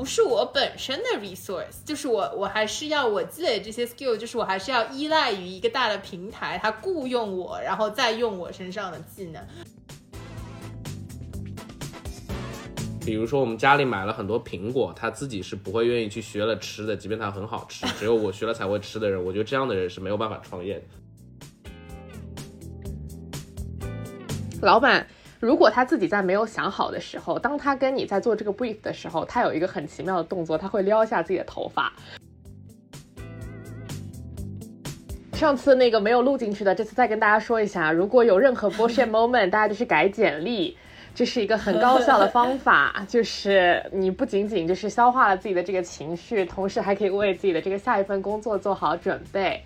不是我本身的 resource，就是我我还是要我积累这些 skill，就是我还是要依赖于一个大的平台，它雇佣我，然后再用我身上的技能。比如说，我们家里买了很多苹果，他自己是不会愿意去学了吃的，即便它很好吃，只有我学了才会吃的人，我觉得这样的人是没有办法创业的。老板，如果他自己在没有想好的时候，当他跟你在做这个 brief 的时候，他有一个很奇妙的动作，他会撩一下自己的头发。上次那个没有录进去的，这次再跟大家说一下，如果有任何 bullshit moment，大家就是改简历。这是一个很高效的方法，就是你不仅仅就是消化了自己的这个情绪，同时还可以为自己的这个下一份工作做好准备。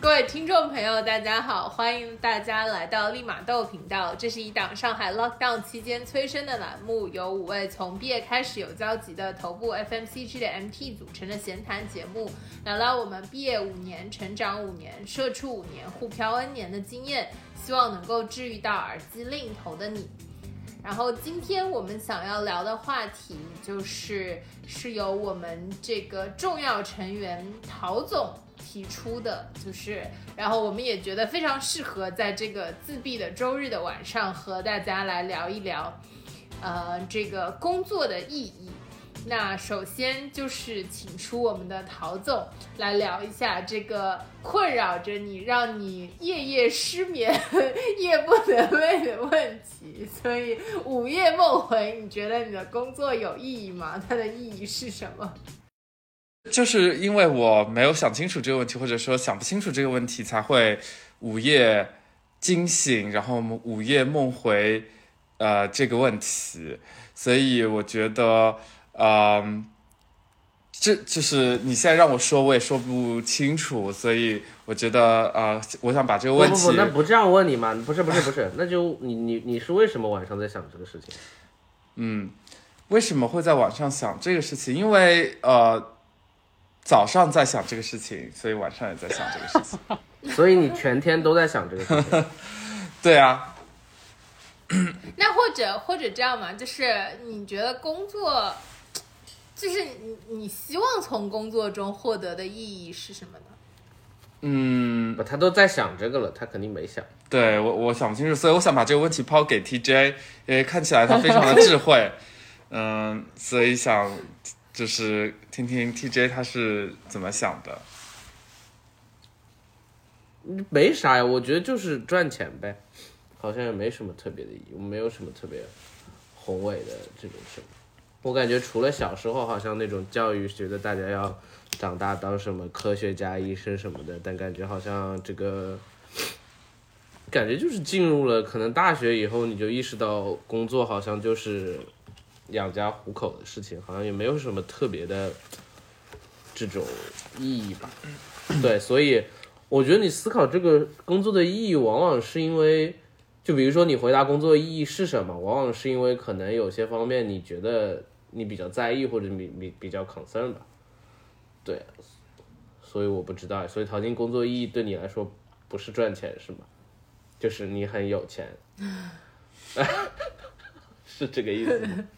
各位听众朋友，大家好，欢迎大家来到立马豆频道。这是一档上海 lockdown 期间催生的栏目，由五位从毕业开始有交集的头部 FMCG 的 MT 组成的闲谈节目，聊聊我们毕业五年、成长五年、社畜五年、互漂 N 年的经验，希望能够治愈到耳机另一头的你。然后今天我们想要聊的话题，就是是由我们这个重要成员陶总。提出的就是，然后我们也觉得非常适合在这个自闭的周日的晚上和大家来聊一聊，呃，这个工作的意义。那首先就是请出我们的陶总来聊一下这个困扰着你、让你夜夜失眠、夜不能寐的问题。所以午夜梦回，你觉得你的工作有意义吗？它的意义是什么？就是因为我没有想清楚这个问题，或者说想不清楚这个问题，才会午夜惊醒，然后午夜梦回，呃，这个问题。所以我觉得，嗯，这就是你现在让我说，我也说不清楚。所以我觉得，呃，我想把这个问题，不不，那不这样问你嘛？不是不是不是，那就你你你是为什么晚上在想这个事情？嗯，为什么会在晚上想这个事情？因为呃。早上在想这个事情，所以晚上也在想这个事情，所以你全天都在想这个事情。对啊。那或者或者这样嘛，就是你觉得工作，就是你你希望从工作中获得的意义是什么呢？嗯，他都在想这个了，他肯定没想。对我我想不清楚，所以我想把这个问题抛给 TJ，因为看起来他非常的智慧，嗯，所以想。就是听听 TJ 他是怎么想的，没啥呀，我觉得就是赚钱呗，好像也没什么特别的意义，没有什么特别宏伟的这种什么。我感觉除了小时候好像那种教育觉得大家要长大当什么科学家、医生什么的，但感觉好像这个感觉就是进入了可能大学以后，你就意识到工作好像就是。养家糊口的事情好像也没有什么特别的这种意义吧？对，所以我觉得你思考这个工作的意义，往往是因为，就比如说你回答工作意义是什么，往往是因为可能有些方面你觉得你比较在意或者你比比较 concern 吧？对，所以我不知道，所以淘金工作意义对你来说不是赚钱是吗？就是你很有钱，是这个意思吗？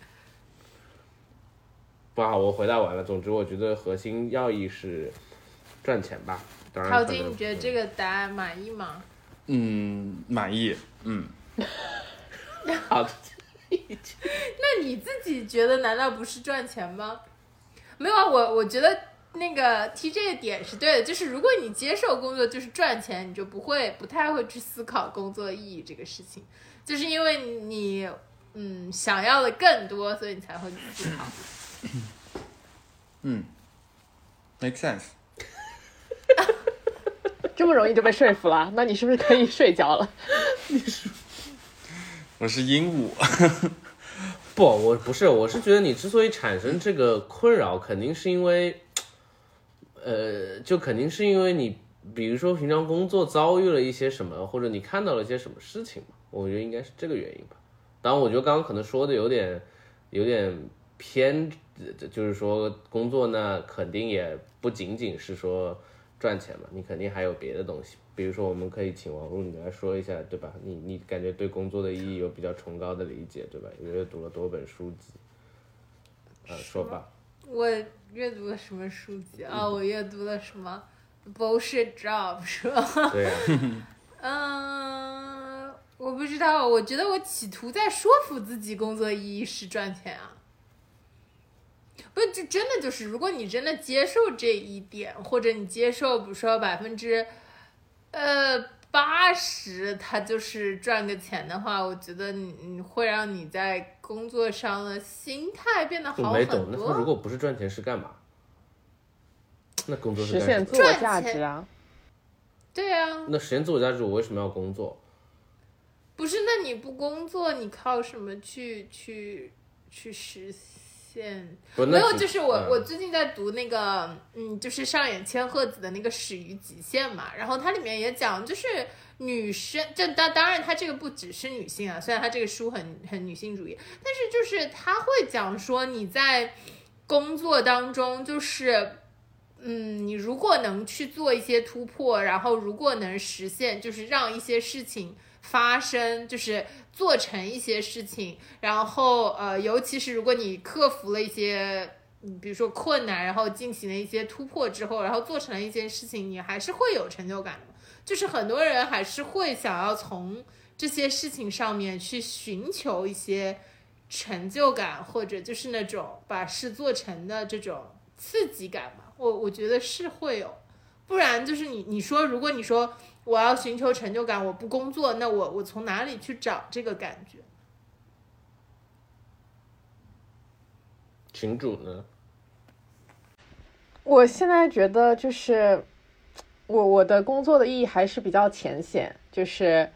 不好，我回答完了。总之，我觉得核心要义是赚钱吧。淘金，你觉得这个答案满意吗？嗯，满意。嗯。好的。那你自己觉得难道不是赚钱吗？没有啊，我我觉得那个 TJ 的点是对的，就是如果你接受工作就是赚钱，你就不会不太会去思考工作意义这个事情，就是因为你嗯想要的更多，所以你才会思考。嗯，make sense。这么容易就被说服了？那你是不是可以睡觉了？你说，我是鹦鹉。不，我不是，我是觉得你之所以产生这个困扰，肯定是因为，呃，就肯定是因为你，比如说平常工作遭遇了一些什么，或者你看到了一些什么事情嘛。我觉得应该是这个原因吧。当然，我觉得刚刚可能说的有点，有点偏。就是说，工作呢，肯定也不仅仅是说赚钱嘛，你肯定还有别的东西。比如说，我们可以请王璐你来说一下，对吧？你你感觉对工作的意义有比较崇高的理解，对吧？也阅读了多本书籍，呃，说吧。我阅读了什么书籍啊？我阅读了什么 bullshit job 是吧？对呀、嗯，我不知道，我觉得我企图在说服自己，工作意义是赚钱啊。不是，这真的就是，如果你真的接受这一点，或者你接受，比如说百分之，呃八十，他就是赚个钱的话，我觉得你你会让你在工作上的心态变得好很多没懂，那他如。果不是赚钱是干嘛？那工作是实？现自我价值啊。对啊，那实现自我价值，我为什么要工作？不是，那你不工作，你靠什么去去去实现？不，没有，就是我、嗯我最近在读那个，嗯，就是上演千鹤子的那个《始于极限》嘛，然后它里面也讲，就是女生，这当当然它这个不只是女性啊，虽然它这个书很很女性主义，但是就是它会讲说你在工作当中就是。嗯，你如果能去做一些突破，然后如果能实现，就是让一些事情发生，就是做成一些事情，然后呃，尤其是如果你克服了一些，比如说困难，然后进行了一些突破之后，然后做成了一件事情，你还是会有成就感的。就是很多人还是会想要从这些事情上面去寻求一些成就感，或者就是那种把事做成的这种刺激感吧。我我觉得是会有，不然就是你你说，如果你说我要寻求成就感，我不工作，那我我从哪里去找这个感觉？群主呢？我现在觉得就是我我的工作的意义还是比较浅显，就是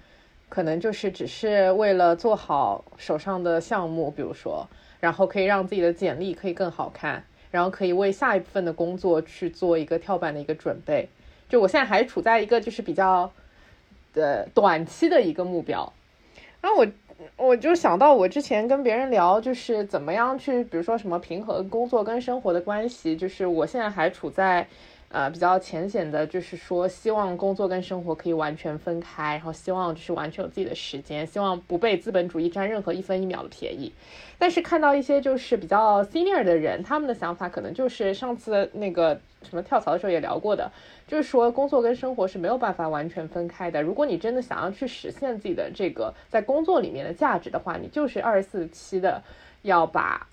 可能就是只是为了做好手上的项目，比如说，然后可以让自己的简历可以更好看，然后可以为下一部分的工作去做一个跳板的一个准备。就我现在还处在一个就是比较呃短期的一个目标，然后我我就想到我之前跟别人聊，就是怎么样去，比如说什么平衡工作跟生活的关系，就是我现在还处在。呃，比较浅显的，就是说，希望工作跟生活可以完全分开，然后希望就是完全有自己的时间，希望不被资本主义占任何一分一秒的便宜。但是看到一些就是比较 senior 的人，他们的想法可能就是上次那个什么跳槽的时候也聊过的，就是说工作跟生活是没有办法完全分开的。如果你真的想要去实现自己的这个在工作里面的价值的话，你就是二十四七的要把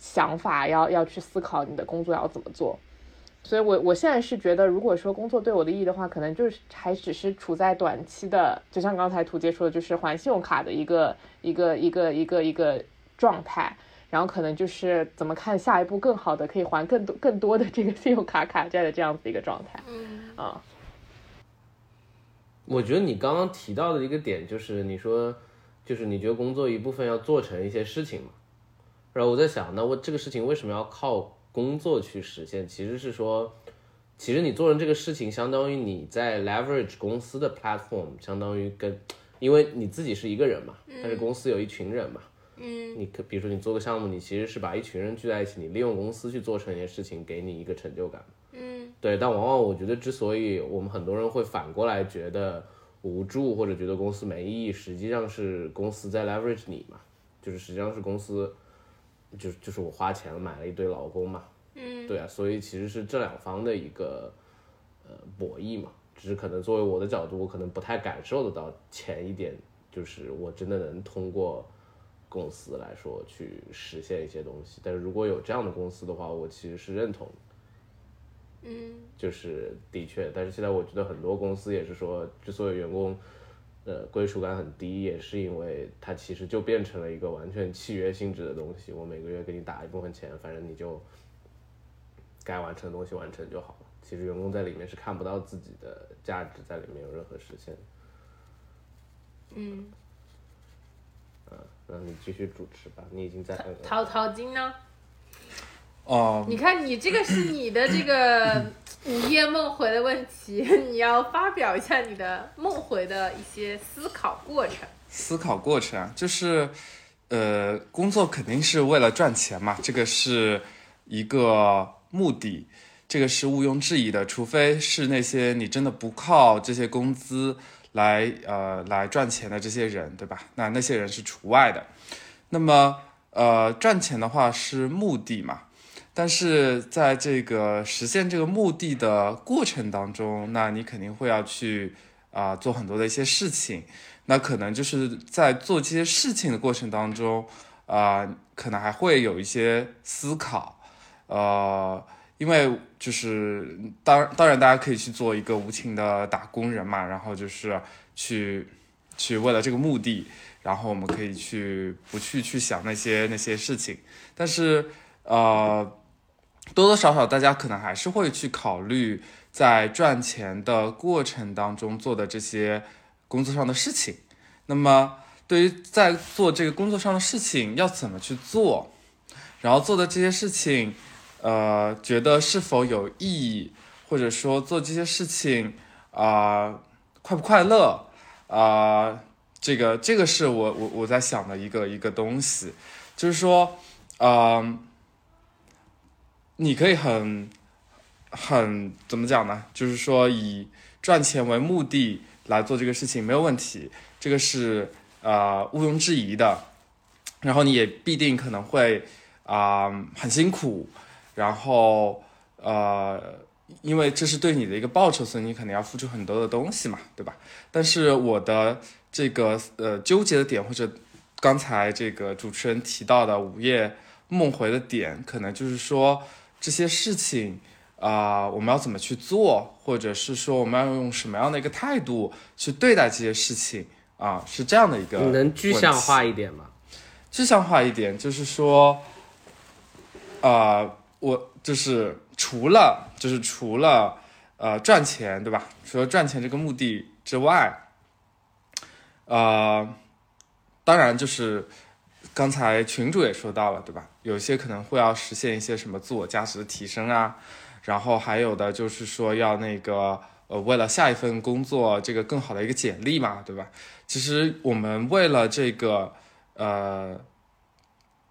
想法要要去思考你的工作要怎么做。所以我我现在是觉得，如果说工作对我的意义的话，可能就是还只是处在短期的，就像刚才图杰说的，就是还信用卡的一个一个一个一个一个状态。然后可能就是怎么看下一步更好的，可以还更多更多的这个信用卡卡债的这样子一个状态嗯啊。我觉得你刚刚提到的一个点就是，你说就是你觉得工作一部分要做成一些事情嘛，然后我在想，那我这个事情为什么要靠工作去实现？其实是说，其实你做成这个事情，相当于你在 leverage 公司的 platform，相当于跟，因为你自己是一个人嘛，但是公司有一群人嘛，嗯你可比如说你做个项目，你其实是把一群人聚在一起，你利用公司去做成一件事情，给你一个成就感。嗯对，但往往我觉得，之所以我们很多人会反过来觉得无助或者觉得公司没意义，实际上是公司在 leverage 你嘛，就是实际上是公司，就是就是我花钱买了一堆劳工嘛，嗯。对啊，所以其实是这两方的一个呃博弈嘛，只是可能作为我的角度，我可能不太感受得到前一点，就是我真的能通过公司来说去实现一些东西，但是如果有这样的公司的话，我其实是认同。嗯。就是的确，但是现在我觉得很多公司也是说，之所以员工呃归属感很低，也是因为它其实就变成了一个完全契约性质的东西。我每个月给你打一部分钱，反正你就该完成的东西完成就好了。其实员工在里面是看不到自己的价值在里面有任何实现嗯。嗯，那你继续主持吧，你已经在。淘淘金呢？哦、你看，你这个是你的这个 午夜梦回的问题，你要发表一下你的梦回的一些思考过程。思考过程啊，就是，呃，工作肯定是为了赚钱嘛，这个是一个目的。这个是毋庸置疑的，除非是那些你真的不靠这些工资来呃来赚钱的这些人，对吧？那那些人是除外的。那么呃赚钱的话是目的嘛，但是在这个实现这个目的的过程当中，那你肯定会要去啊、做很多的一些事情。那可能就是在做这些事情的过程当中，啊、可能还会有一些思考，呃，因为就是当当然大家可以去做一个无情的打工人嘛，然后就是去去为了这个目的，然后我们可以去不去去想那些那些事情，但是呃，多多少少大家可能还是会去考虑在赚钱的过程当中做的这些工作上的事情。那么对于在做这个工作上的事情要怎么去做，然后做的这些事情，呃，觉得是否有意义，或者说做这些事情啊、快不快乐？啊、这个这个是我我我在想的一个一个东西，就是说，嗯、你可以很很怎么讲呢？就是说以赚钱为目的来做这个事情没有问题，这个是呃毋庸置疑的。然后你也必定可能会啊、很辛苦，然后呃，因为这是对你的一个报酬，所以你肯定要付出很多的东西嘛，对吧？但是我的这个呃纠结的点，或者刚才这个主持人提到的午夜梦回的点，可能就是说这些事情啊、我们要怎么去做，或者是说我们要用什么样的一个态度去对待这些事情啊、是这样的一个你能具象化一点吗？具象化一点，就是说，呃，我就是除了就是除了呃赚钱，对吧？除了赚钱这个目的之外，呃，当然就是刚才群主也说到了，对吧？有些可能会要实现一些什么自我价值的提升啊，然后还有的就是说要那个呃，为了下一份工作这个更好的一个简历嘛，对吧？其实我们为了这个呃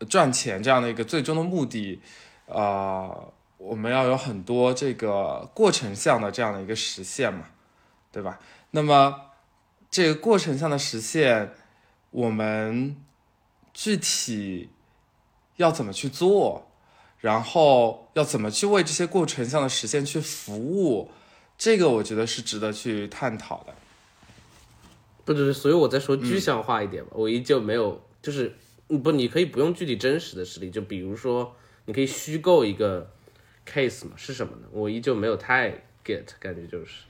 赚钱这样的一个最终的目的，呃，我们要有很多这个过程项的这样的一个实现嘛，对吧？那么这个过程项的实现，我们具体要怎么去做，然后要怎么去为这些过程上的实现去服务，这个我觉得是值得去探讨的。不只是，所以我在说具象化一点嘛，我依旧没有，就是嗯不，你可以不用具体真实的实例，就比如说，你可以虚构一个 case 嘛，是什么呢？我依旧没有太 get，感觉就是，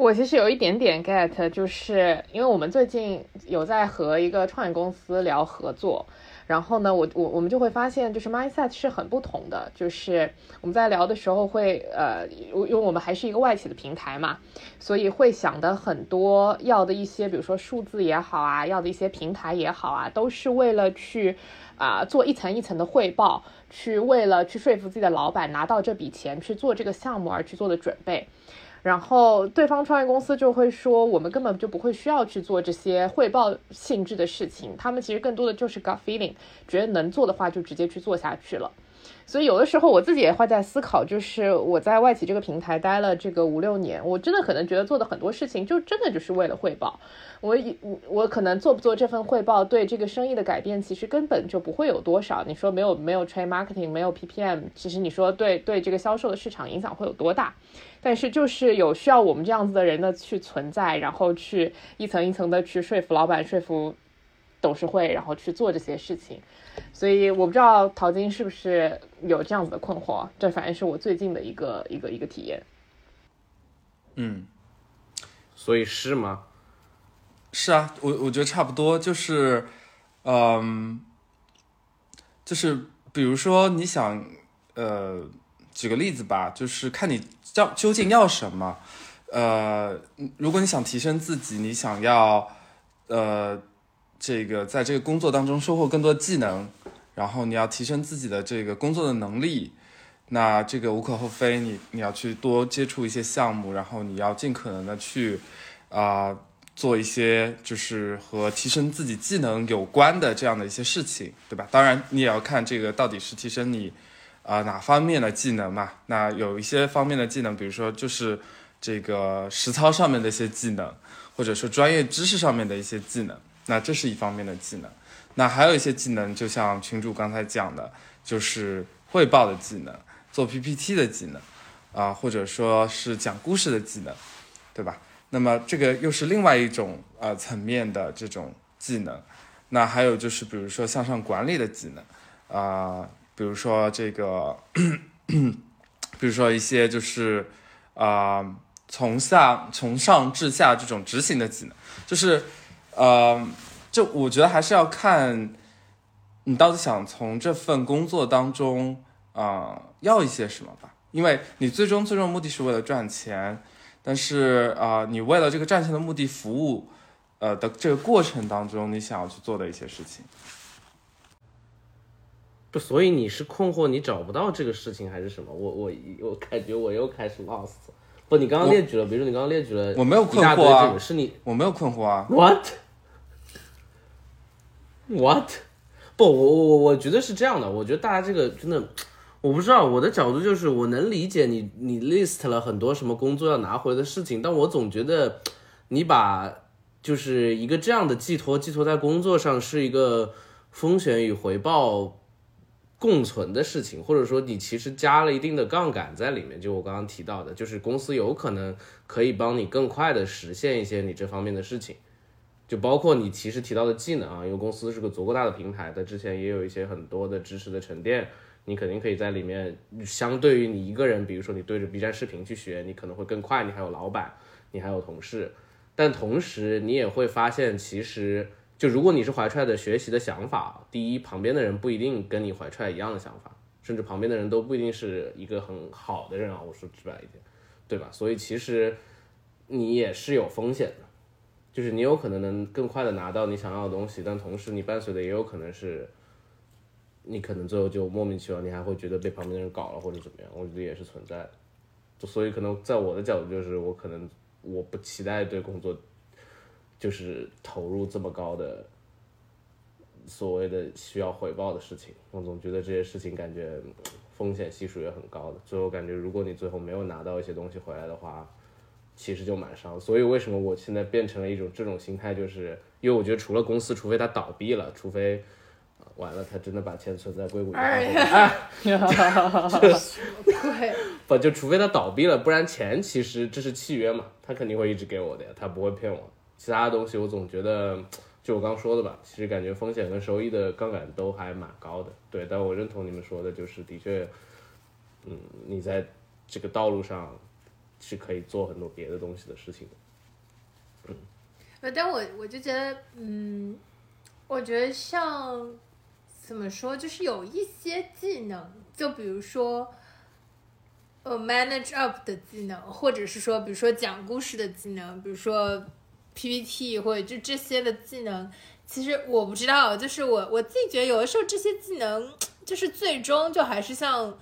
我其实有一点点 get，就是因为我们最近有在和一个创业公司聊合作，然后呢，我我我们就会发现，就是 mindset 是很不同的。就是我们在聊的时候会，呃，因为我们还是一个外企的平台嘛，所以会想的很多，要的一些，比如说数字也好啊，要的一些平台也好啊，都是为了去啊、做一层一层的汇报，去为了去说服自己的老板拿到这笔钱去做这个项目而去做的准备。然后对方创业公司就会说，我们根本就不会需要去做这些汇报性质的事情，他们其实更多的就是 gut feeling，觉得能做的话就直接去做下去了。所以有的时候我自己也会在思考，就是我在外企这个平台待了这个五六年，我真的可能觉得做的很多事情就真的就是为了汇报。我以我可能做不做这份汇报，对这个生意的改变其实根本就不会有多少。你说没有没有 trade marketing，没有 PPM，其实你说对对这个销售的市场影响会有多大？但是就是有需要我们这样子的人的去存在，然后去一层一层的去说服老板、说服董事会，然后去做这些事情。所以我不知道淘金是不是有这样子的困惑，这反正是我最近的一个一个一个体验。嗯，所以是吗？是啊，我我觉得差不多，就是，嗯，就是比如说你想，呃，举个例子吧，就是看你要究竟要什么，呃，如果你想提升自己，你想要，呃，这个在这个工作当中收获更多技能，然后你要提升自己的这个工作的能力，那这个无可厚非，你你要去多接触一些项目，然后你要尽可能的去，啊、做一些就是和提升自己技能有关的这样的一些事情，对吧？当然，你也要看这个到底是提升你啊、哪方面的技能嘛。那有一些方面的技能，比如说就是这个实操上面的一些技能，或者说专业知识上面的一些技能，那这是一方面的技能。那还有一些技能，就像群主刚才讲的，就是汇报的技能，做 PPT 的技能，啊、或者说是讲故事的技能，对吧？那么这个又是另外一种呃层面的这种技能。那还有就是，比如说向上管理的技能，啊、比如说这个，比如说一些就是啊、从下从上至下这种执行的技能，就是呃，就我觉得还是要看你到底想从这份工作当中啊、要一些什么吧，因为你最终最终目的是为了赚钱，但是啊、你为了这个赚钱的目的服务，呃的这个过程当中，你想要去做的一些事情。不，所以你是困惑你找不到这个事情还是什么？我我我感觉我又开始 lost。不，你刚刚列举了，比如说你刚刚列举了，我没有困惑啊这个是你我没有困惑啊，what what？不，我我我我觉得是这样的，我觉得大家这个真的，我不知道，我的角度就是我能理解你你 list 了很多什么工作要拿回来的事情，但我总觉得你把就是一个这样的寄托寄托在工作上是一个风险与回报共存的事情，或者说你其实加了一定的杠杆在里面。就我刚刚提到的，就是公司有可能可以帮你更快的实现一些你这方面的事情。就包括你其实提到的技能啊，因为公司是个足够大的平台，它之前也有一些很多的知识的沉淀，你肯定可以在里面，相对于你一个人，比如说你对着 B 站视频去学，你可能会更快，你还有老板，你还有同事，但同时你也会发现，其实就如果你是怀揣着学习的想法，第一，旁边的人不一定跟你怀揣一样的想法，甚至旁边的人都不一定是一个很好的人啊，我说直白一点，对吧？所以其实你也是有风险的。就是你有可能能更快的拿到你想要的东西，但同时你伴随的也有可能是，你可能最后就莫名其妙，你还会觉得被旁边的人搞了或者怎么样，我觉得也是存在的。所以可能在我的角度就是，我可能我不期待对工作就是投入这么高的所谓的需要回报的事情，我总觉得这些事情感觉嗯风险系数也很高的。最后感觉如果你最后没有拿到一些东西回来的话，其实就蛮伤。所以为什么我现在变成了一种这种心态，就是因为我觉得除了公司，除非它倒闭了，除非。啊完了，他真的把钱存在硅谷银行哎里面，哎，对，不就除非他倒闭了，不然钱其实这是契约嘛，他肯定会一直给我的呀，他不会骗我。其他的东西我总觉得，就我刚说的吧，其实感觉风险跟收益的杠杆都还蛮高的。对，但我认同你们说的，就是的确，嗯，你在这个道路上是可以做很多别的东西的事情的。呃，但我我就觉得，嗯，我觉得像怎么说，就是有一些技能，就比如说，呃，manage up 的技能，或者是说，比如说讲故事的技能，比如说 PPT 或者就这些的技能，其实我不知道，就是我我自己觉得有的时候这些技能，就是最终就还是像。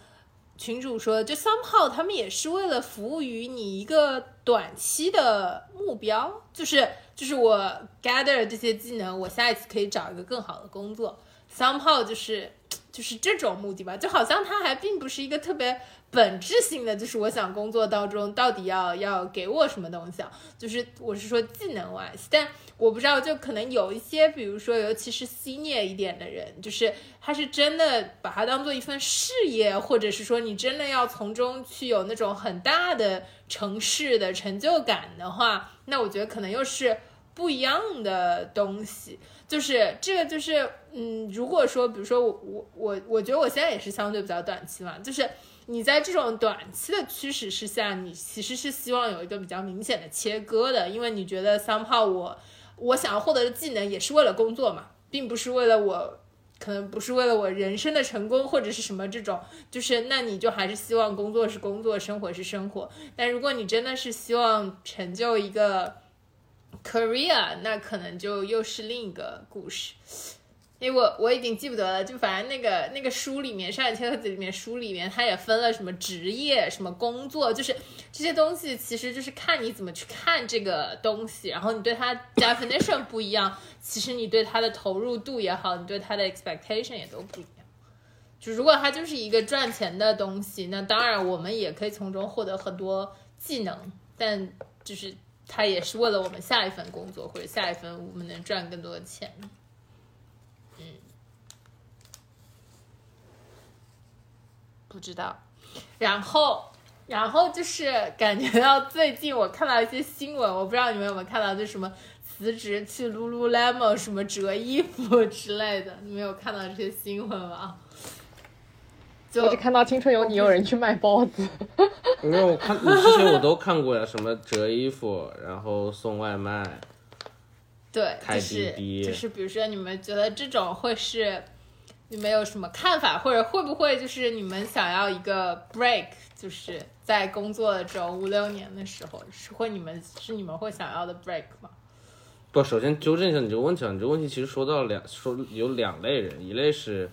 群主说的，就 somehow 他们也是为了服务于你一个短期的目标，就是就是我 gather 这些技能，我下一次可以找一个更好的工作。somehow 就是就是这种目的吧，就好像它还并不是一个特别本质性的，就是我想工作当中到底要要给我什么东西啊？就是我是说技能 wise，但我不知道，就可能有一些，比如说尤其是 senior 一点的人，就是他是真的把它当做一份事业，或者是说你真的要从中去有那种很大的城市的成就感的话，那我觉得可能又是不一样的东西。就是这个，就是嗯，如果说，比如说我我我我觉得我现在也是相对比较短期嘛，就是你在这种短期的驱使之下，你其实是希望有一个比较明显的切割的，因为你觉得 somehow 我我想要获得的技能也是为了工作嘛，并不是为了我。可能不是为了我人生的成功或者是什么这种，就是那你就还是希望工作是工作，生活是生活。但如果你真的是希望成就一个 career，那可能就又是另一个故事。因为我我已经记不得了，就反正那个那个书里面，《上海千鹤子》里面书里面，它也分了什么职业、什么工作，就是这些东西，其实就是看你怎么去看这个东西，然后你对它 definition 不一样，其实你对它的投入度也好，你对它的 expectation 也都不一样。就如果它就是一个赚钱的东西，那当然我们也可以从中获得很多技能，但就是它也是为了我们下一份工作或者下一份我们能赚更多的钱。不知道。然后，然后就是感觉到最近我看到一些新闻，我不知道你们有没有看到，就什么辞职去 Lululemon 什么折衣服之类的，你们有看到这些新闻吗？就我只看到《青春有你》有人去卖包子，没有我看你之前我都看过呀，什么折衣服，然后送外卖，对，开就是滴滴就是，比如说你们觉得这种会是你们有什么看法，或者会不会就是你们想要一个 break，就是在工作的这种五六年的时候，是会你们是你们会想要的 break 吗？不，首先纠正一下你这个问题啊，你这个问题其实说到两说有两类人，一类是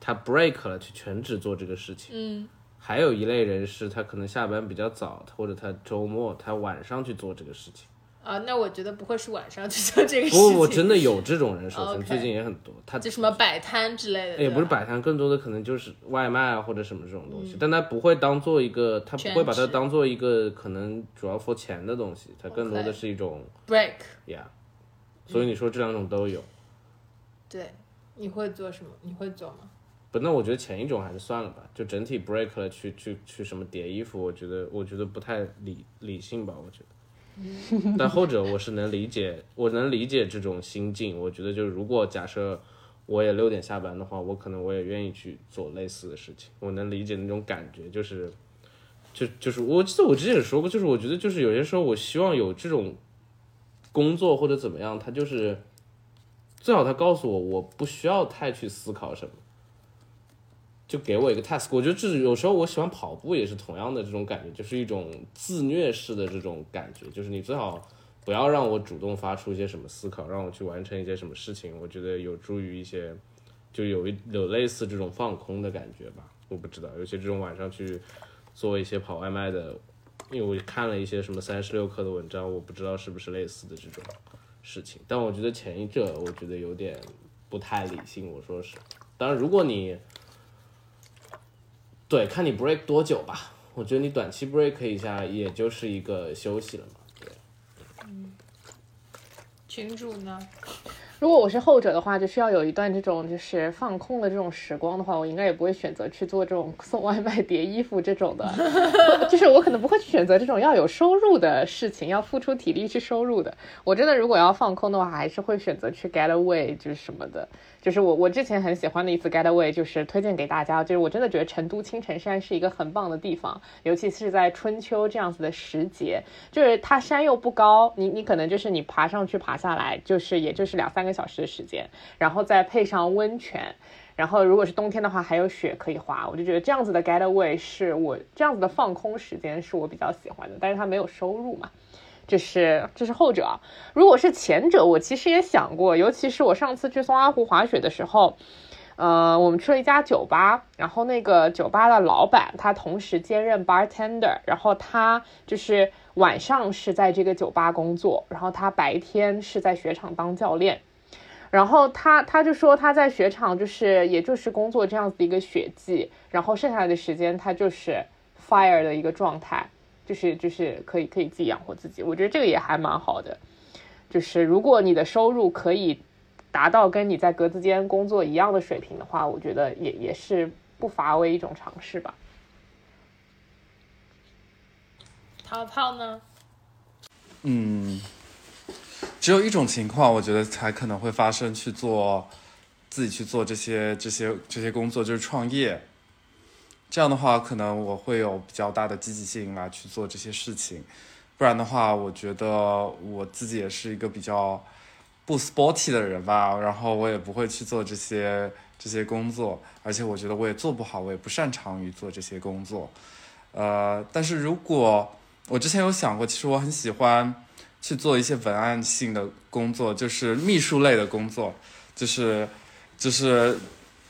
他 break 了去全职做这个事情，嗯，还有一类人是他可能下班比较早，或者他周末他晚上去做这个事情。啊，那我觉得不会是晚上去做这个事情，不，我真的有这种人，首先最近也很多，他就什么摆摊之类的，也不是摆摊，更多的可能就是外卖啊或者什么这种东西，但他不会当做一个，他不会把它当做一个可能主要付钱的东西，它更多的是一种 break，呀。所以你说这两种都有，对，你会做什么？你会做吗？不，那我觉得前一种还是算了吧，就整体 break 了去去去什么叠衣服，我觉得我觉得不太理理性吧，我觉得。但后者我是能理解，我能理解这种心境。我觉得就是如果假设我也六点下班的话，我可能我也愿意去做类似的事情。我能理解那种感觉，就是就就是我记得我之前也说过，就是我觉得就是有些时候我希望有这种工作或者怎么样，他就是最好他告诉我我不需要太去思考什么。就给我一个 task，我觉得这有时候我喜欢跑步也是同样的这种感觉，就是一种自虐式的这种感觉，就是你最好不要让我主动发出一些什么思考，让我去完成一些什么事情，我觉得有助于一些就有一有类似这种放空的感觉吧，我不知道，尤其这种晚上去做一些跑外卖的，因为我看了一些什么三十六氪的文章，我不知道是不是类似的这种事情，但我觉得前一者我觉得有点不太理性，我说是，当然如果你对，看你 break 多久吧。我觉得你短期 break 一下，也就是一个休息了嘛。对，嗯群主呢？如果我是后者的话，就需要有一段这种就是放空的这种时光的话，我应该也不会选择去做这种送外卖、叠衣服这种的，就是我可能不会去选择这种要有收入的事情，要付出体力去收入的。我真的如果要放空的话，还是会选择去 get away，就是什么的。就是我我之前很喜欢的一次 getaway，就是推荐给大家，就是我真的觉得成都青城山是一个很棒的地方，尤其是在春秋这样子的时节，就是它山又不高，你你可能就是你爬上去爬下来，就是也就是两三个小时的时间，然后再配上温泉。然后，如果是冬天的话，还有雪可以滑，我就觉得这样子的 getaway 是我这样子的放空时间是我比较喜欢的，但是它没有收入嘛，这是这是后者。如果是前者，我其实也想过，尤其是我上次去松花湖滑雪的时候，呃，我们去了一家酒吧，然后那个酒吧的老板他同时兼任 bartender，然后他就是晚上是在这个酒吧工作，然后他白天是在雪场当教练。然后他他就说他在雪场就是也就是工作这样子的一个雪季，然后剩下的时间他就是 fire 的一个状态，就是就是可以可以自己养活自己，我觉得这个也还蛮好的。就是如果你的收入可以达到跟你在格子间工作一样的水平的话，我觉得也也是不乏为一种尝试吧。淘淘呢？嗯，只有一种情况，我觉得才可能会发生，去做自己去做这些这些这些工作，就是创业。这样的话，可能我会有比较大的积极性来去做这些事情。不然的话，我觉得我自己也是一个比较不 sporty 的人吧，然后我也不会去做这些这些工作，而且我觉得我也做不好，我也不擅长于做这些工作。呃，但是如果我之前有想过，其实我很喜欢去做一些文案性的工作，就是秘书类的工作，就是就是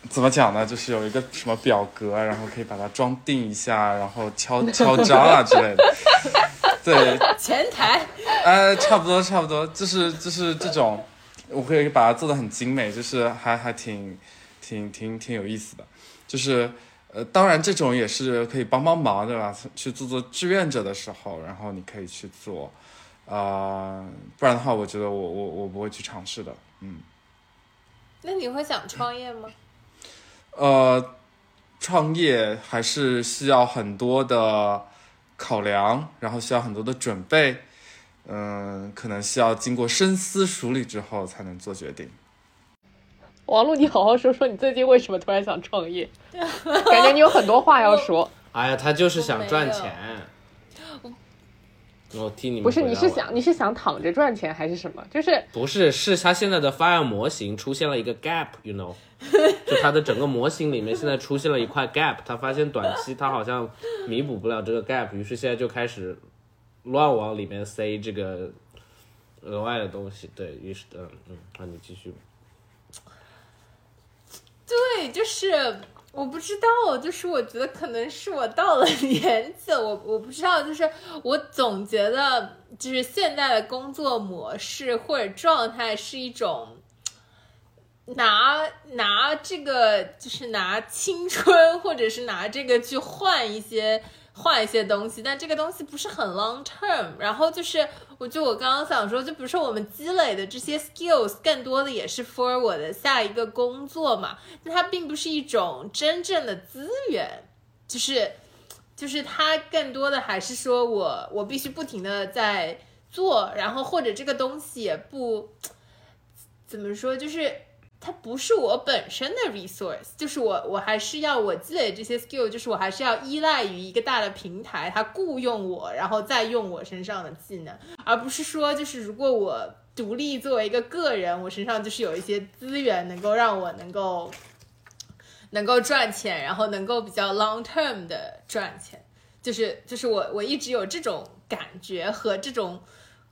怎么讲呢？就是有一个什么表格，然后可以把它装订一下，然后敲敲章啊之类的。对，前台呃，差不多差不多，就是就是这种，我可以把它做的很精美，就是还还挺挺挺挺有意思的，就是呃，当然这种也是可以帮帮忙，对吧？去做做志愿者的时候，然后你可以去做，啊，不然的话，我觉得我我我不会去尝试的，嗯。那你会想创业吗？呃，创业还是需要很多的考量，然后需要很多的准备，嗯，可能需要经过深思熟虑之后才能做决定。王璐，你好好说说你最近为什么突然想创业？感觉你有很多话要说。哎呀，他就是想赚钱。我替你们不是，你是想你是想躺着赚钱还是什么？就是不是，是他现在的 Fire 模型出现了一个 gap，you know，就它的整个模型里面现在出现了一块 gap，他发现短期他好像弥补不了这个 gap，于是现在就开始乱往里面塞这个额外的东西。对于是，嗯嗯，那你继续。对，就是我不知道，就是我觉得可能是我到了 年纪，我我不知道，就是我总觉得就是现在的工作模式或者状态是一种拿拿这个就是拿青春或者是拿这个去换一些换一些东西，但这个东西不是很 long term。然后就是，我就我刚刚想说，就比如说我们积累的这些 skills，更多的也是 for 我的下一个工作嘛，那它并不是一种真正的资源，就是就是它更多的还是说我我必须不停的在做，然后或者这个东西也不怎么说，就是它不是我本身的 resource，就是我我还是要我积累这些 skill，就是我还是要依赖于一个大的平台，它雇佣我，然后再用我身上的技能，而不是说就是如果我独立作为一个个人，我身上就是有一些资源能够让我能够能够赚钱，然后能够比较 long term 的赚钱，就是就是我我一直有这种感觉和这种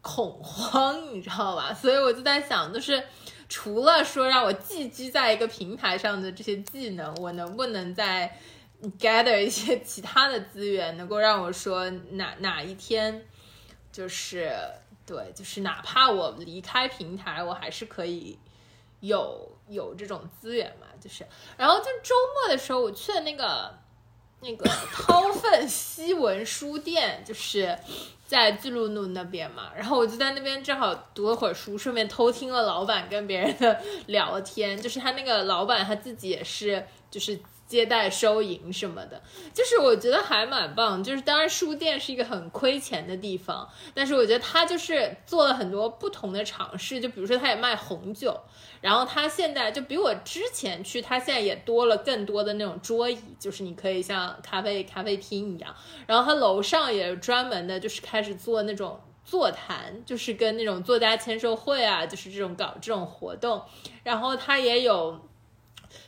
恐慌，你知道吧？所以我就在想，就是除了说让我寄居在一个平台上的这些技能，我能不能再 gather 一些其他的资源，能够让我说哪哪一天就是对，就是哪怕我离开平台，我还是可以有有这种资源嘛，就是，然后就周末的时候，我去了那个那个掏粪西文书店，就是在巨鹿路那边嘛，然后我就在那边正好读了会儿书，顺便偷听了老板跟别人的 聊天，就是他那个老板他自己也是就是。接待收银什么的，就是我觉得还蛮棒。就是当然书店是一个很亏钱的地方，但是我觉得他就是做了很多不同的尝试。就比如说他也卖红酒，然后他现在就比我之前去，他现在也多了更多的那种桌椅，就是你可以像咖啡咖啡厅一样。然后他楼上也专门的，就是开始做那种座谈，就是跟那种作家签售会啊，就是这种搞这种活动。然后他也有。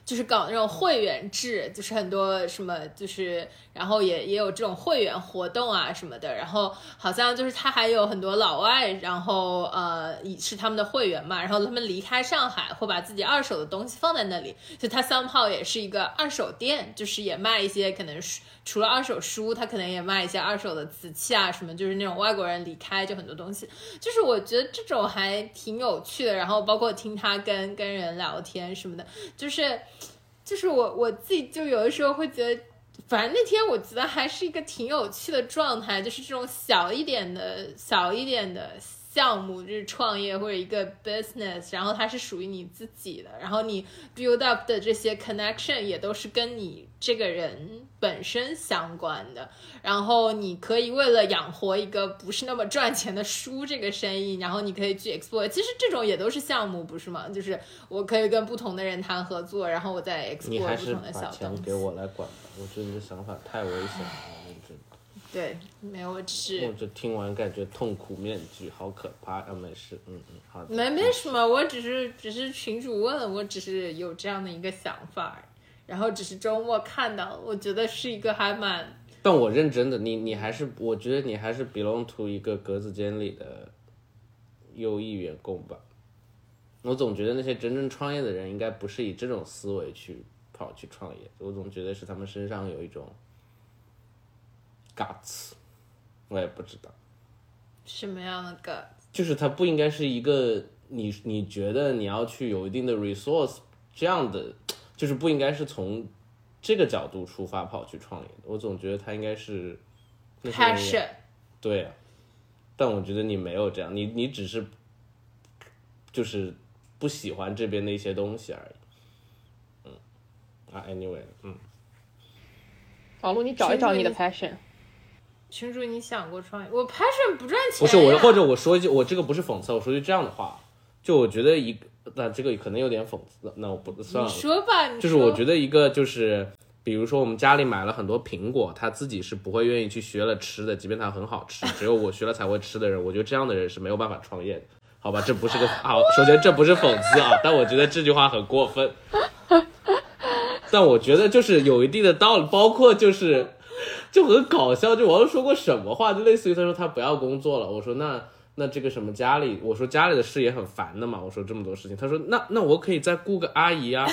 就是搞那种会员制，就是很多什么，就是然后也也有这种会员活动啊什么的，然后好像就是他还有很多老外，然后呃是他们的会员嘛，然后他们离开上海会把自己二手的东西放在那里，就他 somehow 也是一个二手店，就是也卖一些可能是除了二手书，他可能也卖一些二手的瓷器啊什么，就是那种外国人离开就很多东西，就是我觉得这种还挺有趣的，然后包括听他跟跟人聊天什么的，就是。就是我我自己就有的时候会觉得，反正那天我觉得还是一个挺有趣的状态，就是这种小一点的小一点的项目，就是创业或者一个 business，然后它是属于你自己的，然后你 build up 的这些 connection 也都是跟你这个人本身相关的，然后你可以为了养活一个不是那么赚钱的书这个生意，然后你可以去 explore，其实这种也都是项目，不是吗？就是我可以跟不同的人谈合作，然后我再 explore 还是不同的把小东西。钱给我来管吧，我觉得你的想法太危险了，认真。对，没有，我只是我就听完感觉痛苦面具，好可怕啊！没事，嗯嗯，好的。没没什么，我只是只是群主问，我只是有这样的一个想法，然后只是周末看到，我觉得是一个还蛮但我认真的，你你还是，我觉得你还是 belong to 一个格子间里的优异员工吧。我总觉得那些真正创业的人，应该不是以这种思维去跑去创业。我总觉得是他们身上有一种 guts，我也不知道，什么样的个就是它不应该是一个你你觉得你要去有一定的 resource 这样的，就是不应该是从这个角度出发跑去创业的。我总觉得他应该是 passion。对啊，但我觉得你没有这样，你你只是就是不喜欢这边的一些东西而已。嗯，啊，anyway，嗯，王璐，你找一找你的 passion。群主，你想过创业？我 passion 不赚钱不是我，呀或者我说一句，我这个不是讽刺，我说句这样的话，就我觉得一个，那这个可能有点讽刺，那我不算你了。说吧，你就是我觉得一个就是，比如说我们家里买了很多苹果，他自己是不会愿意去学了吃的，即便它很好吃，只有我学了才会吃的人，我觉得这样的人是没有办法创业的，好吧？这不是个好，首先这不是讽刺啊，但我觉得这句话很过分。但我觉得就是有一定的道理，包括就是就很搞笑，就我说过什么话，就类似于他说他不要工作了，我说那那这个什么家里，我说家里的事也很烦的嘛，我说这么多事情，他说那那我可以再雇个阿姨啊，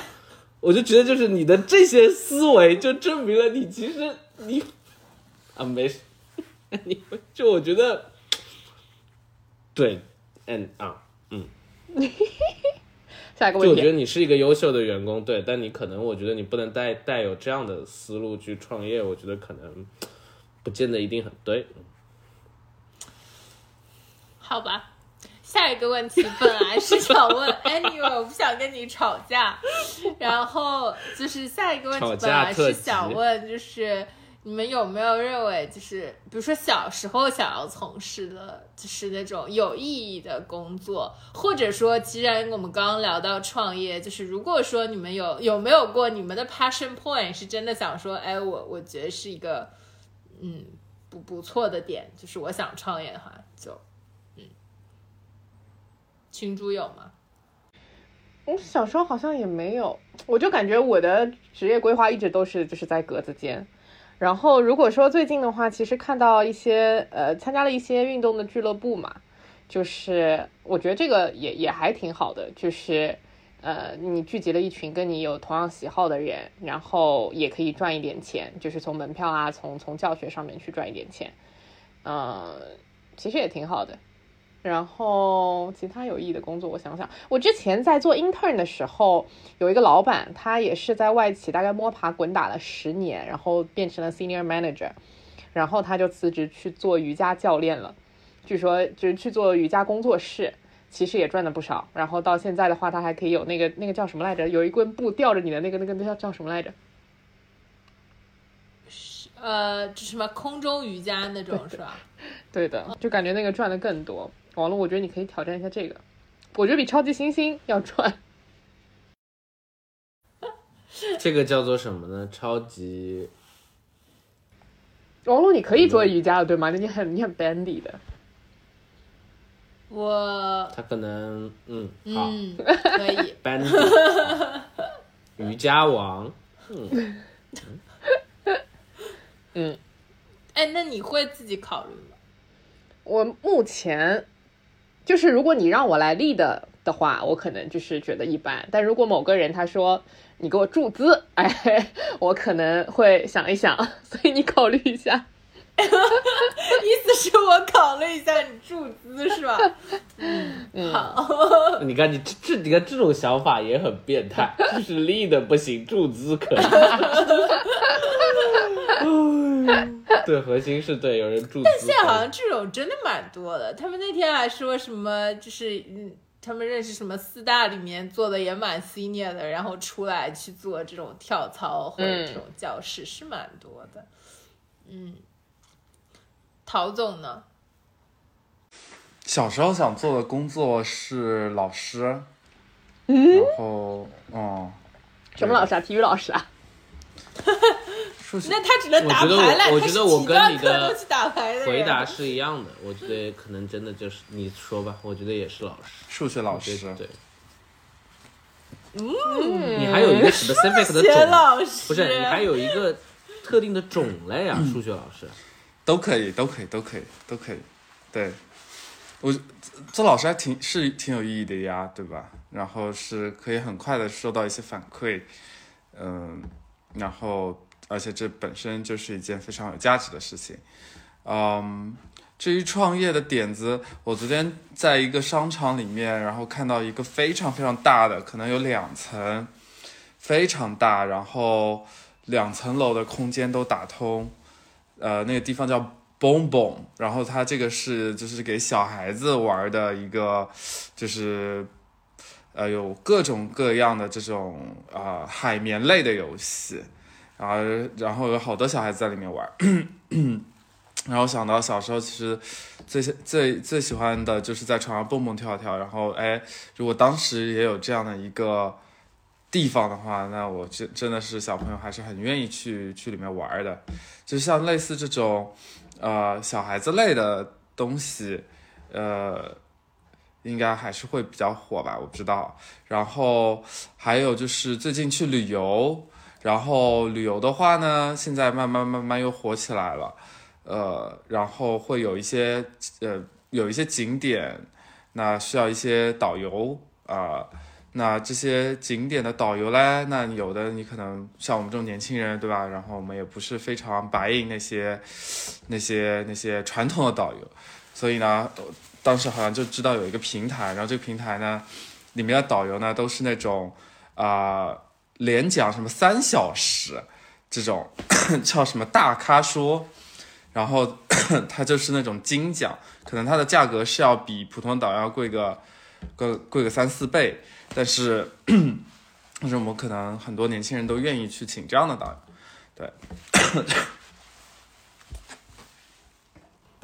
我就觉得就是你的这些思维就证明了你其实你啊没事，你就我觉得对，嗯啊。嗯下一个问题，我觉得你是一个优秀的员工，对，但你可能我觉得你不能带带有这样的思路去创业，我觉得可能不见得一定很对。好吧。下一个问题本来是想问，anyway，我不想跟你吵架。然后就是下一个问题本来是想问，就是你们有没有认为，就是比如说小时候想要从事的，就是那种有意义的工作，或者说，既然我们刚刚聊到创业，就是如果说你们有有没有过你们的 passion point 是真的想说，哎，我我觉得是一个嗯不不错的点，就是我想创业的话，就嗯，群主有吗？我小时候好像也没有，我就感觉我的职业规划一直都是就是在格子间。然后如果说最近的话，其实看到一些呃参加了一些运动的俱乐部嘛，就是我觉得这个也也还挺好的，就是呃你聚集了一群跟你有同样喜好的人，然后也可以赚一点钱，就是从门票啊，从从教学上面去赚一点钱，嗯、其实也挺好的。然后其他有意义的工作，我想想，我之前在做 intern 的时候，有一个老板，他也是在外企大概摸爬滚打了十年，然后变成了 senior manager，然后他就辞职去做瑜伽教练了，据说就是去做瑜伽工作室，其实也赚了不少。然后到现在的话，他还可以有那个那个叫什么来着，有一根布吊着你的那个那个那叫叫什么来着？是呃，这什么空中瑜伽那种是吧？对的，就感觉那个赚的更多。网络，我觉得你可以挑战一下这个，我觉得比超级星星要赚。这个叫做什么呢？超级王璐，你可以做瑜伽的，对吗？你很你很 bendy 的。我他可能嗯好嗯可以，bendy 瑜伽王嗯嗯，哎，那你会自己考虑吗？我目前就是，如果你让我来 lead 的话，我可能就是觉得一般。但如果某个人他说你给我注资，哎，我可能会想一想。所以你考虑一下。意思是我考虑一下你注资是吧？嗯，好，你看你这这你看这种想法也很变态，就是 lead 不行，注资可以。对，核心是对，有人注资但。现在好像这种真的蛮多的。他们那天还说什么，就是嗯，他们认识什么四大里面做的也蛮 senior 的，然后出来去做这种跳操或者这种教室、是蛮多的。嗯，陶总呢？小时候想做的工作是老师，然后嗯，什么老师啊？体育老师啊？数学那他只能打我觉得牌了，我我觉得我跟你的回答是一样的，我觉得可能真的就是你说吧，我觉得也是老师。数学老师，对对，嗯，你还有一个 specific 的种，老师不是你还有一个特定的种类啊，数学老师。都可以，都可以，都可以，都可以。对，我做老师还挺是挺有意义的呀，对吧？然后是可以很快的收到一些反馈，嗯，然后而且这本身就是一件非常有价值的事情，嗯。至于创业的点子，我昨天在一个商场里面，然后看到一个非常非常大的，可能有两层，非常大，然后两层楼的空间都打通，呃，那个地方叫 Boom Boom，然后它这个是就是给小孩子玩的一个，就是呃有各种各样的这种啊、呃海绵类的游戏，然后然后有好多小孩子在里面玩，然后想到小时候其实最最最喜欢的就是在床上蹦蹦跳跳，然后哎，如果当时也有这样的一个地方的话，那我真真的是小朋友还是很愿意去去里面玩的，就像类似这种呃小孩子类的东西，呃。应该还是会比较火吧，我不知道。然后还有就是最近去旅游，然后旅游的话呢，现在慢慢慢慢又火起来了。呃，然后会有一些呃有一些景点，那需要一些导游啊、那这些景点的导游嘞，那有的你可能像我们这种年轻人，对吧？然后我们也不是非常白银那些那些那些传统的导游，所以呢，当时好像就知道有一个平台，然后这个平台呢，里面的导游呢都是那种啊、连讲什么三小时这种 叫什么大咖说。然后 他就是那种精讲，可能它的价格是要比普通导要贵个贵贵个三四倍，但是 但是我们可能很多年轻人都愿意去请这样的导游，对，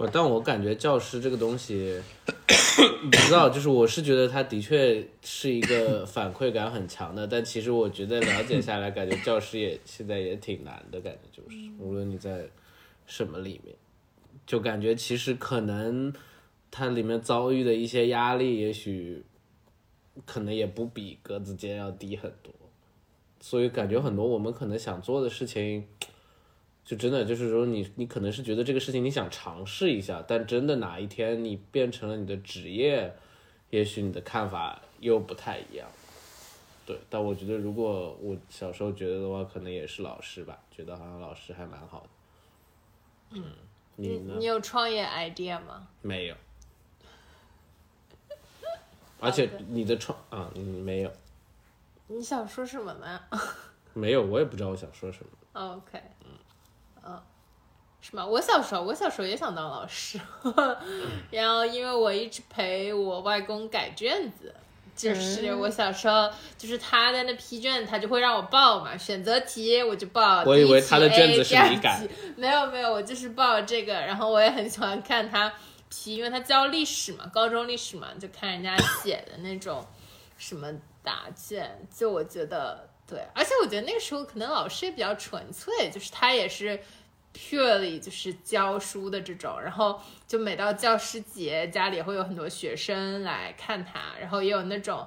不，但我感觉教师这个东西，不知道，就是我是觉得他的确是一个反馈感很强的，但其实我觉得了解下来，感觉教师也现在也挺难的，感觉就是无论你在什么里面，就感觉其实可能他里面遭遇的一些压力，也许可能也不比格子间要低很多，所以感觉很多我们可能想做的事情。就真的就是说你，你可能是觉得这个事情你想尝试一下，但真的哪一天你变成了你的职业，也许你的看法又不太一样。对，但我觉得如果我小时候觉得的话，可能也是老师吧，觉得好像老师还蛮好的。嗯，你呢？你有创业 idea 吗？没有。而且你的创啊，你没有，你想说什么呢 没有，我也不知道我想说什么。？OK，嗯，是吗？我小时候，我小时候也想当老师，然后因为我一直陪我外公改卷子。就是我小时候，就是他在那批卷，他就会让我报嘛，选择题我就报。我以为第一题他的卷子 A，是你改第二题没有没有，我就是报这个，然后我也很喜欢看他批，因为他教历史嘛，高中历史嘛，就看人家写的那种什么答卷，就我觉得对，而且我觉得那个时候可能老师也比较纯粹，就是他也是 purely 就是教书的这种，然后就每到教师节，家里会有很多学生来看他，然后也有那种，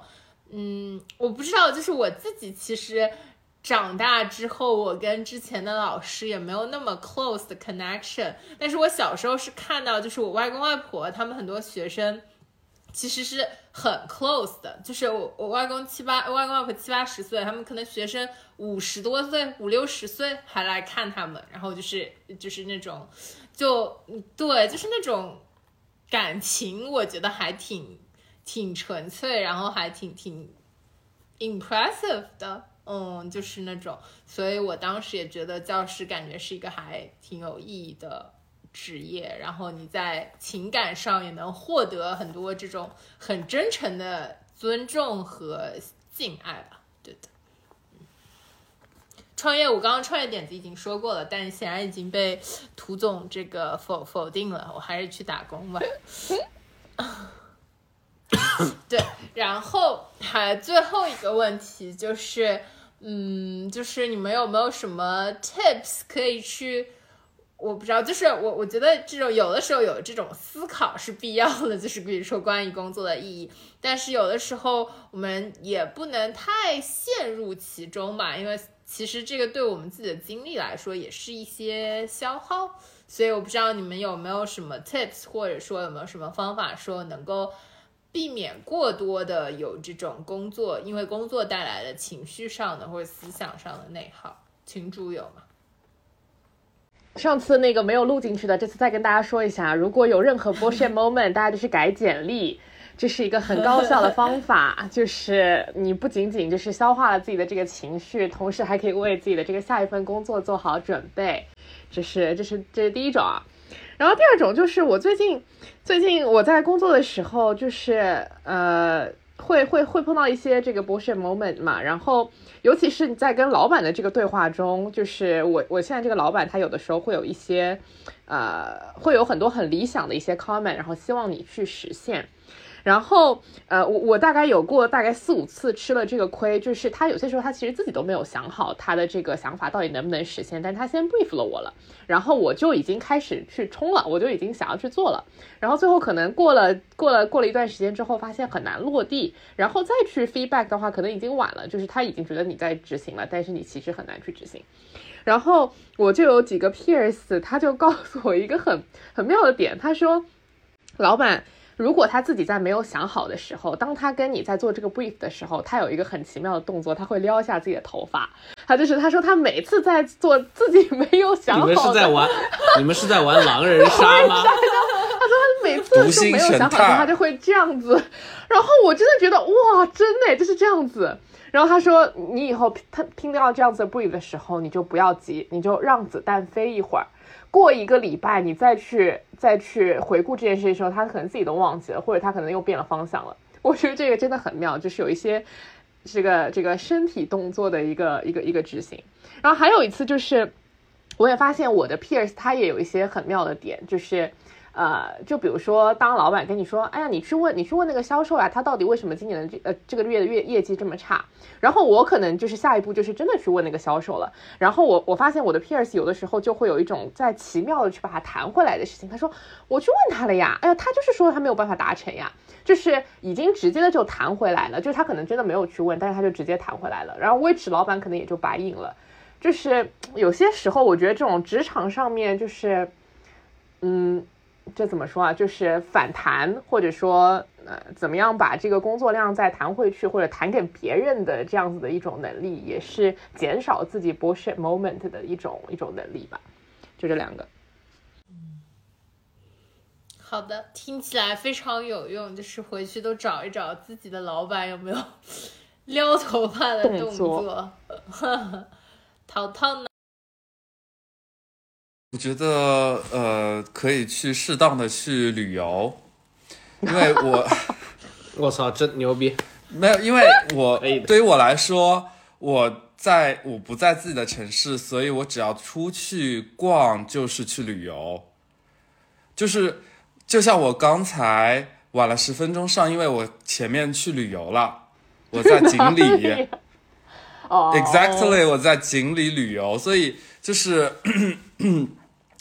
嗯，我不知道，就是我自己其实。长大之后，我跟之前的老师也没有那么 close 的 connection，但是我小时候是看到，就是我外公外婆他们很多学生其实是很 close 的，就是我我外公七八，外公外婆七八十岁，他们可能学生五十多岁、五六十岁还来看他们，然后就是就是那种，就对，就是那种感情，我觉得还挺挺纯粹，然后还挺挺 impressive 的，嗯，就是那种，所以我当时也觉得教师感觉是一个还挺有意义的职业，然后你在情感上也能获得很多这种很真诚的尊重和敬爱吧，对的。创业，我刚刚创业点子已经说过了，但显然已经被涂总这个否否定了，我还是去打工吧。对，然后还最后一个问题就是，嗯，就是你们有没有什么 tips 可以去？我不知道，就是我我觉得这种有的时候有这种思考是必要的，就是比如说关于工作的意义，但是有的时候我们也不能太陷入其中吧，因为其实这个对我们自己的精力来说也是一些消耗，所以我不知道你们有没有什么 tips，或者说有没有什么方法说能够避免过多的有这种工作，因为工作带来的情绪上的或者思想上的内耗。群主有吗？上次那个没有录进去的，这次再跟大家说一下，如果有任何 bullshit moment，大家就去改简历。这是一个很高效的方法，就是你不仅仅就是消化了自己的这个情绪，同时还可以为自己的这个下一份工作做好准备。这是这是这是第一种啊。然后第二种就是我最近最近我在工作的时候，就是呃会会会碰到一些这个 bullshit moment 嘛，然后尤其是你在跟老板的这个对话中，就是我我现在这个老板他有的时候会有一些呃会有很多很理想的一些 comment，然后希望你去实现。然后，呃，我我大概有过大概四五次吃了这个亏，就是他有些时候他其实自己都没有想好他的这个想法到底能不能实现，但他先 brief 了我了，然后我就已经开始去冲了，我就已经想要去做了，然后最后可能过了过了过了一段时间之后，发现很难落地，然后再去 feedback 的话，可能已经晚了，就是他已经觉得你在执行了，但是你其实很难去执行。然后我就有几个 peers，他就告诉我一个很很妙的点，他说，老板。如果他自己在没有想好的时候，当他跟你在做这个 brief 的时候，他有一个很奇妙的动作，他会撩一下自己的头发。他就是他说他每次在做自己没有想好的，你们是在玩，你们是在玩狼人杀吗？他说他每次都没有想好他就会这样子。然后我真的觉得哇，真的就是这样子。然后他说你以后他听到这样子的 brief 的时候，你就不要急，你就让子弹飞一会儿。过一个礼拜，你再去再去回顾这件事的时候，他可能自己都忘记了，或者他可能又变了方向了。我觉得这个真的很妙，就是有一些这个这个身体动作的一个一个一个执行。然后还有一次就是，我也发现我的 peers 他也有一些很妙的点，就是。呃，就比如说，当老板跟你说，哎呀，你去问，你去问那个销售呀，他到底为什么今年的这呃这个月的月业绩这么差？然后我可能就是下一步就是真的去问那个销售了。然后我 我发现我的 peers 有的时候就会有一种在奇妙的去把它弹回来的事情。他说，我去问他了呀，哎呀，他就是说他没有办法达成呀，就是已经直接的就弹回来了，就是他可能真的没有去问，但是他就直接弹回来了。然后威驰老板可能也就白应了。就是有些时候，我觉得这种职场上面就是，嗯。这怎么说啊？就是反弹，或者说，呃，怎么样把这个工作量再弹回去，或者弹给别人的这样子的一种能力，也是减少自己 bullshit moment 的一种一种能力吧。就这两个。嗯，好的，听起来非常有用。就是回去都找一找自己的老板有没有 撩头发的动作。淘淘呢？我觉得呃，可以去适当的去旅游，因为我，我操，真牛逼！没有，因为我对于我来说，我在我不在自己的城市，所以我只要出去逛就是去旅游，就是就像我刚才晚了十分钟上，因为我前面去旅游了，我在锦里，哦，exactly，我在锦里旅游，所以就是。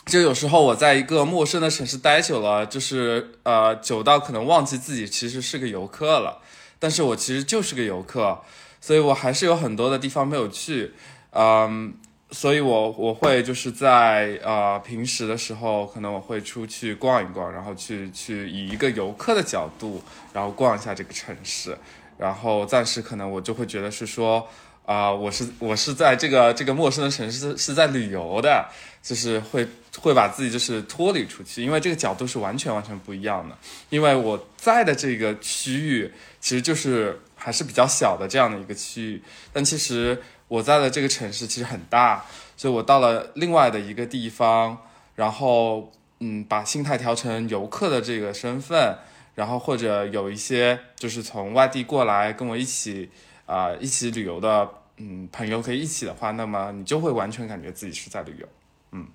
就有时候我在一个陌生的城市待久了，就是呃久到可能忘记自己其实是个游客了，但是我其实就是个游客，所以我还是有很多的地方没有去，嗯，所以我我会就是在呃平时的时候，可能我会出去逛一逛，然后去去以一个游客的角度，然后逛一下这个城市，然后暂时可能我就会觉得是说。啊，我是我是在这个这个陌生的城市是在旅游的，就是会会把自己就是脱离出去，因为这个角度是完全完全不一样的。因为我在的这个区域其实就是还是比较小的这样的一个区域，但其实我在的这个城市其实很大，所以我到了另外的一个地方，然后嗯，把心态调成游客的这个身份，然后或者有一些就是从外地过来跟我一起。啊，一起旅游的，嗯，朋友可以一起的话，那么你就会完全感觉自己是在旅游，嗯，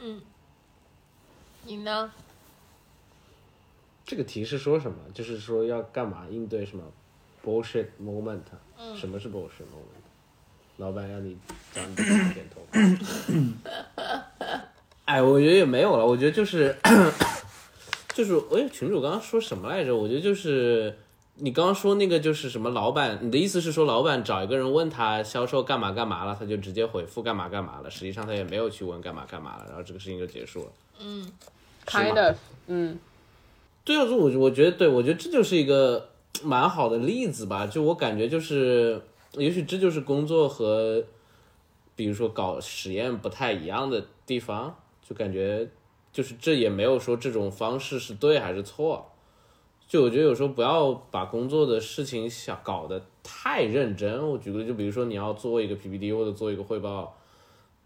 嗯，你呢？这个题是说什么？就是说要干嘛应对什么 bullshit moment？嗯，什么是 bullshit moment？老板让你讲，你点 头。哎，我觉得也没有了，我觉得就是，就是，哎，群主刚刚说什么来着？我觉得就是。你刚刚说那个就是什么老板？你的意思是说老板找一个人问他销售干嘛干嘛了，他就直接回复干嘛干嘛了，实际上他也没有去问干嘛干嘛了，然后这个事情就结束了。嗯，kind of，嗯，对啊，我我觉得对，我觉得这就是一个蛮好的例子吧。就我感觉就是，也许这就是工作和，比如说搞实验不太一样的地方，就感觉就是这也没有说这种方式是对还是错。就我觉得有时候不要把工作的事情想搞得太认真。我举个例，就比如说你要做一个 PPT 或者做一个汇报，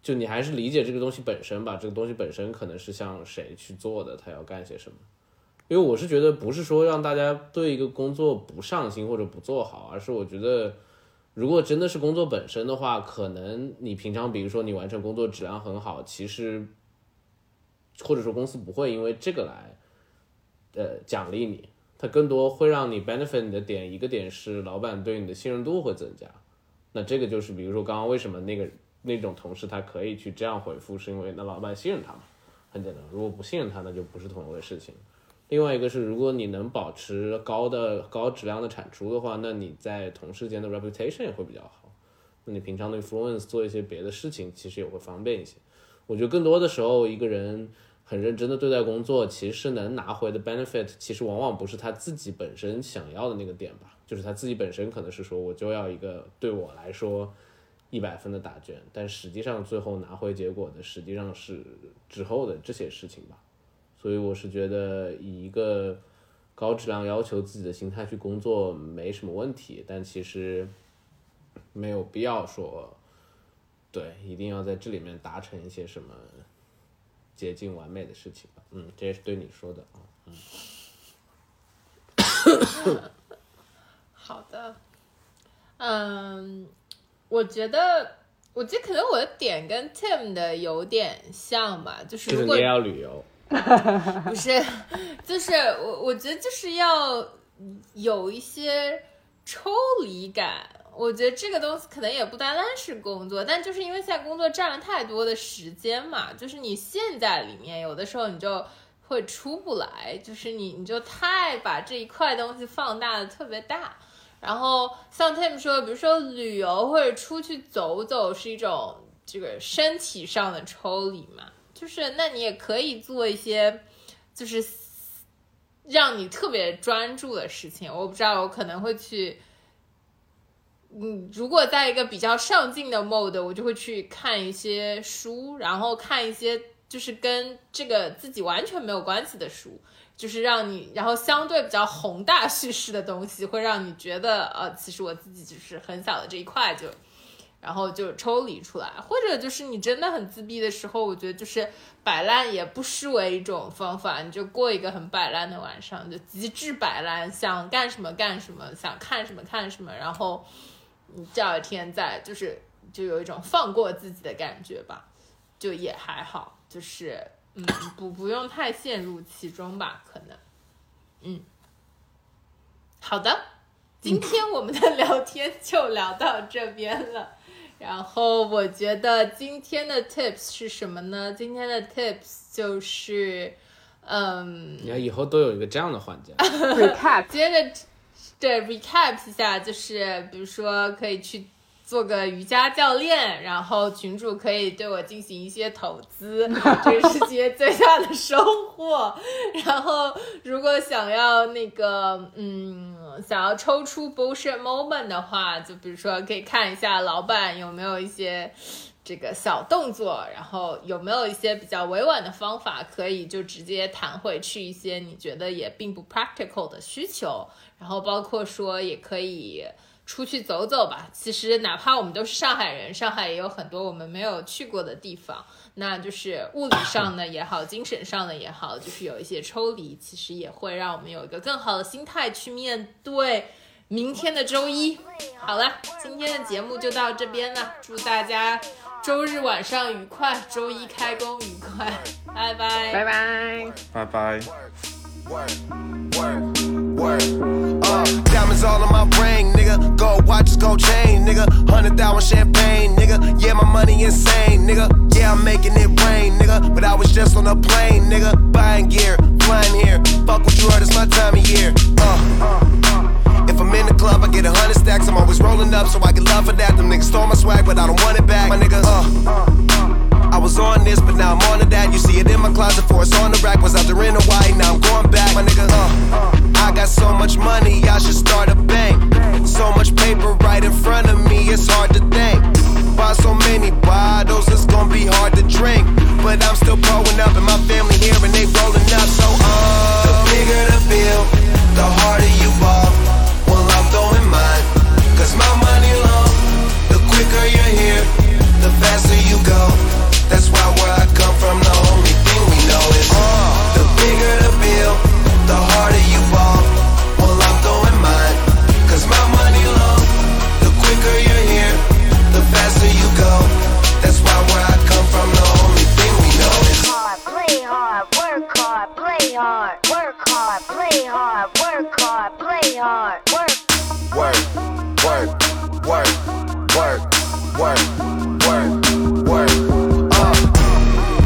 就你还是理解这个东西本身吧。这个东西本身可能是向谁去做的，他要干些什么。因为我是觉得不是说让大家对一个工作不上心或者不做好，而是我觉得如果真的是工作本身的话，可能你平常比如说你完成工作质量很好，其实或者说公司不会因为这个来呃奖励你，它更多会让你 benefit 你的点，一个点是老板对你的信任度会增加。那这个就是比如说刚刚为什么那个那种同事他可以去这样回复，是因为那老板信任他嘛，很简单。如果不信任他，那就不是同一回事情。另外一个是，如果你能保持高的高质量的产出的话，那你在同事间的 reputation 也会比较好。那你平常的 influence 做一些别的事情，其实也会方便一些。我觉得更多的时候，一个人很认真的对待工作，其实能拿回的 benefit，其实往往不是他自己本身想要的那个点吧，就是他自己本身可能是说我就要一个对我来说一百分的答卷，但实际上最后拿回结果的实际上是之后的这些事情吧。所以我是觉得以一个高质量要求自己的心态去工作没什么问题，但其实没有必要说，对，一定要在这里面达成一些什么接近完美的事情吧。嗯，这也是对你说的啊。好的，嗯，我觉得，我觉得可能我的点跟 Tim 的有点像吧，就是如果要旅游，不是，就是我我觉得就是要有一些抽离感。我觉得这个东西可能也不单单是工作，但就是因为现在工作占了太多的时间嘛，就是你陷在里面，有的时候你就会出不来，就是你你就太把这一块东西放大的特别大。然后像 Tim 说，比如说旅游或者出去走走是一种这个身体上的抽离嘛，就是那你也可以做一些就是让你特别专注的事情。我不知道，我可能会去，嗯，如果在一个比较上进的 mode，我就会去看一些书，然后看一些就是跟这个自己完全没有关系的书。就是让你，然后相对比较宏大叙事的东西，会让你觉得，呃，其实我自己就是很小的这一块就，然后就抽离出来，或者就是你真的很自闭的时候，我觉得就是摆烂也不失为一种方法，你就过一个很摆烂的晚上，就极致摆烂，想干什么干什么，想看什么看什么，然后你第二天再就是就有一种放过自己的感觉吧，就也还好，就是。嗯，不不用太陷入其中吧，可能，嗯，好的，今天我们的聊天就聊到这边了。然后我觉得今天的 tips 是什么呢？今天的 tips 就是，嗯，你看以后都有一个这样的环节。recap 接着对 recap 一下，就是比如说可以去做个瑜伽教练，然后群主可以对我进行一些投资，这是今天最大的收获。然后如果想要那个嗯，想要抽出 bullshit moment 的话，就比如说可以看一下老板有没有一些。这个小动作，然后有没有一些比较委婉的方法，可以就直接弹回去一些你觉得也并不 practical 的需求，然后包括说也可以出去走走吧。其实哪怕我们都是上海人，上海也有很多我们没有去过的地方，那就是物理上的也好，精神上的也好，就是有一些抽离，其实也会让我们有一个更好的心态去面对。明天的周一，好了，今天的节目就到这边了。祝大家周日晚上愉快，周一开工愉快，拜拜，拜拜。拜拜。Work. Uh, diamonds all in my brain, nigga. Gold watches, gold chain, nigga. Hundred thousand champagne, nigga. Yeah, my money insane, nigga. Yeah, I'm making it rain, nigga. But I was just on a plane, nigga. Buying gear, flying here. Fuck what you heard, it's my time of year. Uh. If I'm in the club, I get a hundred stacks. I'm always rolling up, so I get love for that. Them niggas stole my swag, but I don't want it back. My nigga, uh. I was on this, but now I'm on to that. You see it in my closet, for it's on the rack. Was out there in Hawaii, now I'm going back. My nigga, uh. I got so much money, I should start a bank. So much paper right in front of me, it's hard to think. Buy so many bottles, it's gonna be hard to drink. But I'm still growing up, and my family here, and they rolling up. So, uh, the bigger the bill, the harder you ball. Well, I'm throwing mine, cause my money long. The quicker you're here, the faster you go. That's why we're